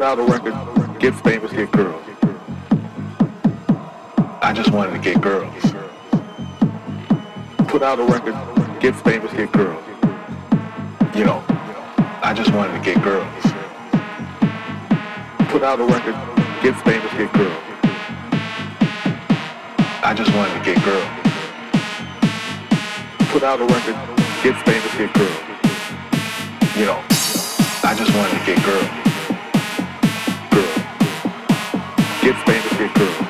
Put out a record, get famous, get girls. I just wanted to get girls. Put out a record, get famous, get girls. You know, I just wanted to get girls. Put out a record, get famous, get girls. I just wanted to get girls. Put out a record, get famous, get girls. You know, I just wanted to get girls. Get famous, get girls.